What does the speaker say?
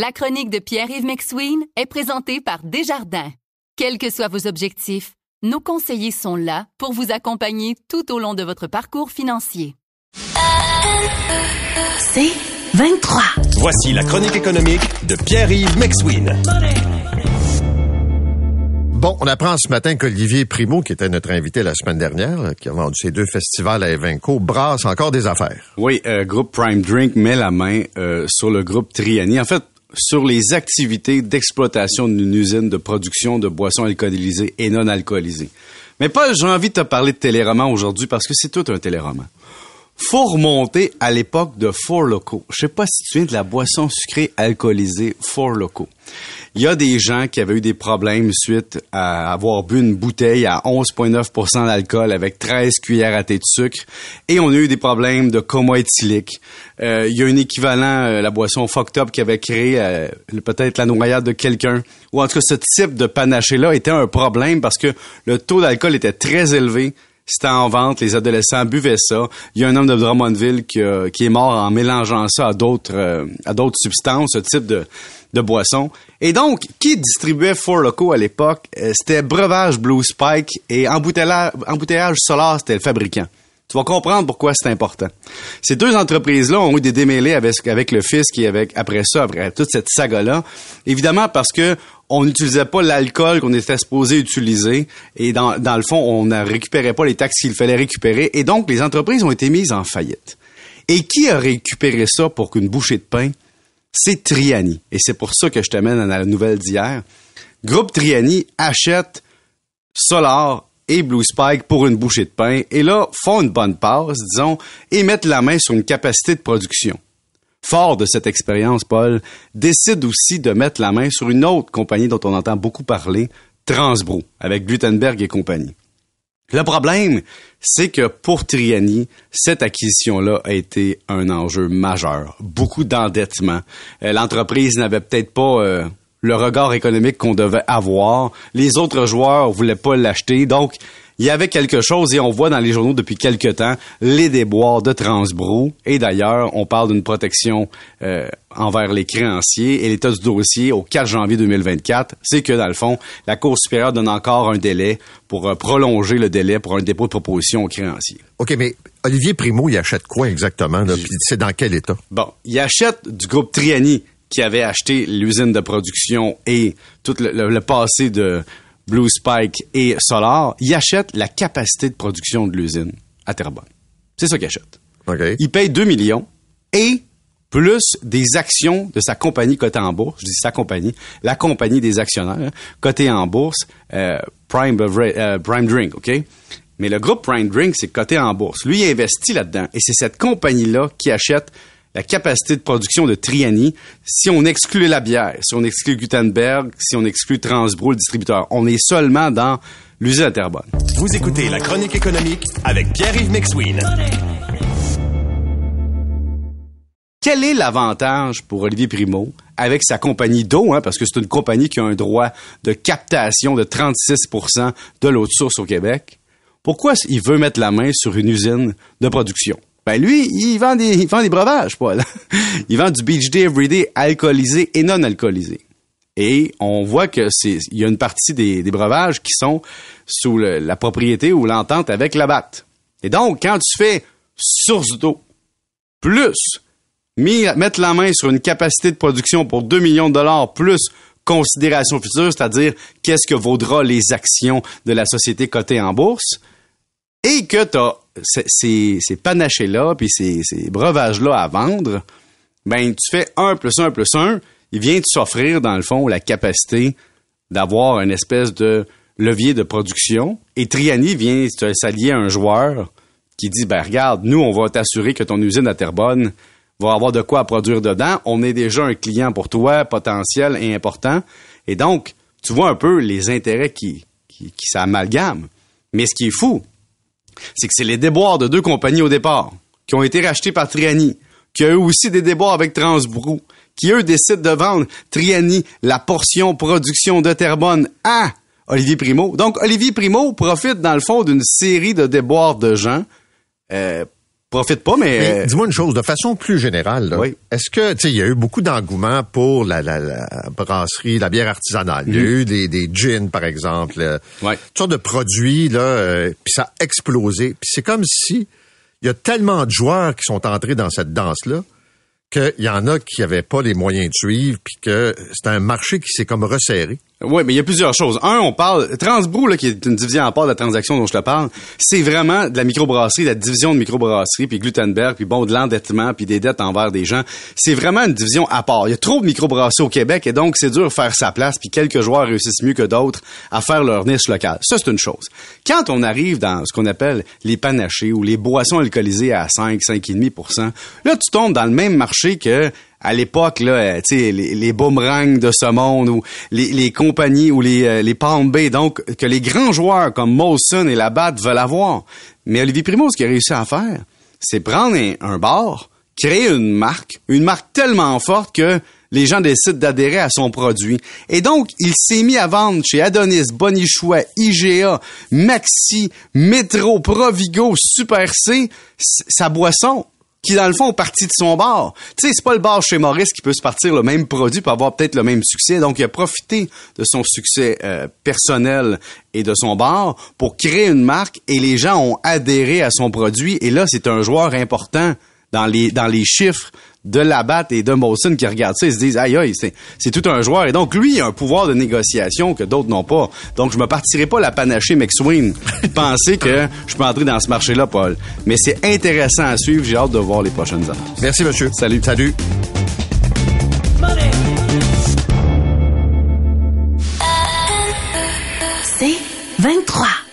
La chronique de Pierre-Yves McSween est présentée par Desjardins. Quels que soient vos objectifs, nos conseillers sont là pour vous accompagner tout au long de votre parcours financier. C'est 23. Voici la chronique économique de Pierre-Yves McSween. Bon, on apprend ce matin qu'Olivier Primo, qui était notre invité la semaine dernière, qui a vendu ses deux festivals à Evenco, brasse encore des affaires. Oui, euh, groupe Prime Drink met la main euh, sur le groupe Triani. En fait, sur les activités d'exploitation d'une usine de production de boissons alcoolisées et non alcoolisées. Mais pas, j'ai envie de te parler de téléroman aujourd'hui parce que c'est tout un téléroman. Faut remonter à l'époque de Four Loco. Je sais pas si tu viens de la boisson sucrée alcoolisée Four Loco. Il y a des gens qui avaient eu des problèmes suite à avoir bu une bouteille à 11,9% d'alcool avec 13 cuillères à thé de sucre et on a eu des problèmes de coma éthylique. Euh, il y a un équivalent, euh, la boisson Fucked Up qui avait créé euh, peut-être la noyade de quelqu'un. Ou en tout cas, ce type de panaché-là était un problème parce que le taux d'alcool était très élevé c'était en vente, les adolescents buvaient ça. Il y a un homme de Drummondville qui, qui est mort en mélangeant ça à d'autres à d'autres substances, ce type de de boissons. Et donc, qui distribuait Four Loco à l'époque? Euh, c'était Breuvage Blue Spike et embouteillage, Solar, c'était le fabricant. Tu vas comprendre pourquoi c'est important. Ces deux entreprises-là ont eu des démêlés avec, le fisc et avec, après ça, après toute cette saga-là. Évidemment parce que on n'utilisait pas l'alcool qu'on était supposé utiliser et dans le fond, on ne récupérait pas les taxes qu'il fallait récupérer et donc les entreprises ont été mises en faillite. Et qui a récupéré ça pour qu'une bouchée de pain? C'est Triani. Et c'est pour ça que je t'amène à la nouvelle d'hier. Groupe Triani achète Solar et Blue Spike pour une bouchée de pain et là font une bonne passe, disons, et mettent la main sur une capacité de production. Fort de cette expérience, Paul décide aussi de mettre la main sur une autre compagnie dont on entend beaucoup parler, Transbro, avec Gutenberg et compagnie. Le problème, c'est que pour Triani, cette acquisition-là a été un enjeu majeur. Beaucoup d'endettement. Euh, l'entreprise n'avait peut-être pas euh, le regard économique qu'on devait avoir. Les autres joueurs voulaient pas l'acheter. Donc, il y avait quelque chose et on voit dans les journaux depuis quelque temps les déboires de Transbro. Et d'ailleurs, on parle d'une protection euh, envers les créanciers et l'état du dossier au 4 janvier 2024. C'est que, dans le fond, la Cour supérieure donne encore un délai pour euh, prolonger le délai pour un dépôt de proposition aux créanciers. OK, mais Olivier Primo, il achète quoi exactement? c'est dans quel état? Bon, il achète du groupe Triani qui avait acheté l'usine de production et tout le passé de Blue Spike et Solar, il achète la capacité de production de l'usine à Terrebonne. C'est ça qu'il achète. Il paye 2 millions et plus des actions de sa compagnie cotée en bourse. Je dis sa compagnie, la compagnie des actionnaires cotée en bourse, euh, Prime, euh, Prime Drink, OK? Mais le groupe Prime Drink, c'est coté en bourse. Lui, il investit là-dedans. Et c'est cette compagnie-là qui achète la capacité de production de Triani, si on exclut la bière, si on exclut Gutenberg, si on exclut Transbro, le distributeur, on est seulement dans l'usine à Terrebonne. Vous écoutez La Chronique économique avec Pierre-Yves McSween. Quel est l'avantage pour Olivier Primo avec sa compagnie d'eau, hein, parce que c'est une compagnie qui a un droit de captation de 36% de l'eau de source au Québec? Pourquoi il veut mettre la main sur une usine de production? Ben lui, il vend des, il vend des breuvages, Paul. il vend du Beach Day Everyday alcoolisé et non alcoolisé. Et on voit que c'est, il y a une partie des, breuvages qui sont sous la propriété ou l'entente avec la batte. Et donc, quand tu fais source d'eau, plus mettre la main sur une capacité de production pour 2 millions de dollars, plus considération future, c'est-à-dire qu'est-ce que vaudra les actions de la société cotée en bourse, et que tu as ces, panachés-là, puis ces, breuvages-là à vendre, ben tu fais 1 plus 1 plus 1, il vient de s'offrir, dans le fond, la capacité d'avoir une espèce de levier de production. Et Triani vient s'allier à un joueur qui dit, ben regarde, nous, on va t'assurer que ton usine à Terrebonne va avoir de quoi produire dedans. On est déjà un client pour toi, potentiel et important. Et donc, tu vois un peu les intérêts qui, qui, qui s'amalgament. Mais ce qui est fou, c'est que c'est les déboires de deux compagnies au départ, qui ont été rachetés par Triani, qui a eu aussi des déboires avec Transbrou, qui eux décident de vendre Triani, la portion production de Terrebonne à Olivier Primo. Donc, Olivier Primo profite, dans le fond, d'une série de déboires de gens euh, profite pas, mais... Mais euh, dis-moi une chose, de façon plus générale, Oui. est-ce que, tu sais, il y a eu beaucoup d'engouement pour la, la, la brasserie, la bière artisanale? Il y a eu des, des gins, par exemple, euh. Ouais. toutes sortes de produits, là, euh, puis ça a explosé. Puis c'est comme si il y a tellement de joueurs qui sont entrés dans cette danse-là qu'il y en a qui n'avaient pas les moyens de suivre, puis que c'est un marché qui s'est comme resserré. Oui, mais il y a plusieurs choses. Un, on parle Transbrou là, qui est une division à part de la transaction dont je te parle, c'est vraiment de la microbrasserie, de la division de microbrasserie, puis Glutenberg, puis bon de l'endettement, puis des dettes envers des gens. C'est vraiment une division à part. Il y a trop de microbrasseries au Québec et donc c'est dur de faire sa place, puis quelques joueurs réussissent mieux que d'autres à faire leur niche locale. Ça c'est une chose. Quand on arrive dans ce qu'on appelle les panachés ou les boissons alcoolisées à 5, 5,5% là tu tombes dans le même marché que à l'époque là, euh, les, les boomerangs de ce monde ou les, compagnies ou les euh, les Palm Bay donc que les grands joueurs comme Molson et Labatt veulent avoir. Mais Olivier Primo ce qu'il a réussi à faire, c'est prendre un, un bar, créer une marque, une marque tellement forte que les gens décident d'adhérer à son produit. Et donc, il s'est mis à vendre chez Adonis, Bonichois, IGA, Maxi, Metro, Provigo, Super C, sa boisson qui dans le fond est partie de son bar. Tu sais, c'est pas le bar chez Maurice qui peut se partir le même produit pour avoir peut-être le même succès. Donc, il a profité de son succès euh, personnel et de son bar pour créer une marque et les gens ont adhéré à son produit. Et là, c'est un joueur important dans les dans les chiffres de Labatt et de Molson qui regardent ça et se disent aïe aïe c'est c'est tout un joueur et donc lui il a un pouvoir de négociation que d'autres n'ont pas donc je me partirai pas la panacher McSween penser que je peux entrer dans ce marché là Paul mais c'est intéressant à suivre j'ai hâte de voir les prochaines annonces Merci, monsieur. Salut. Salut. C'est 23.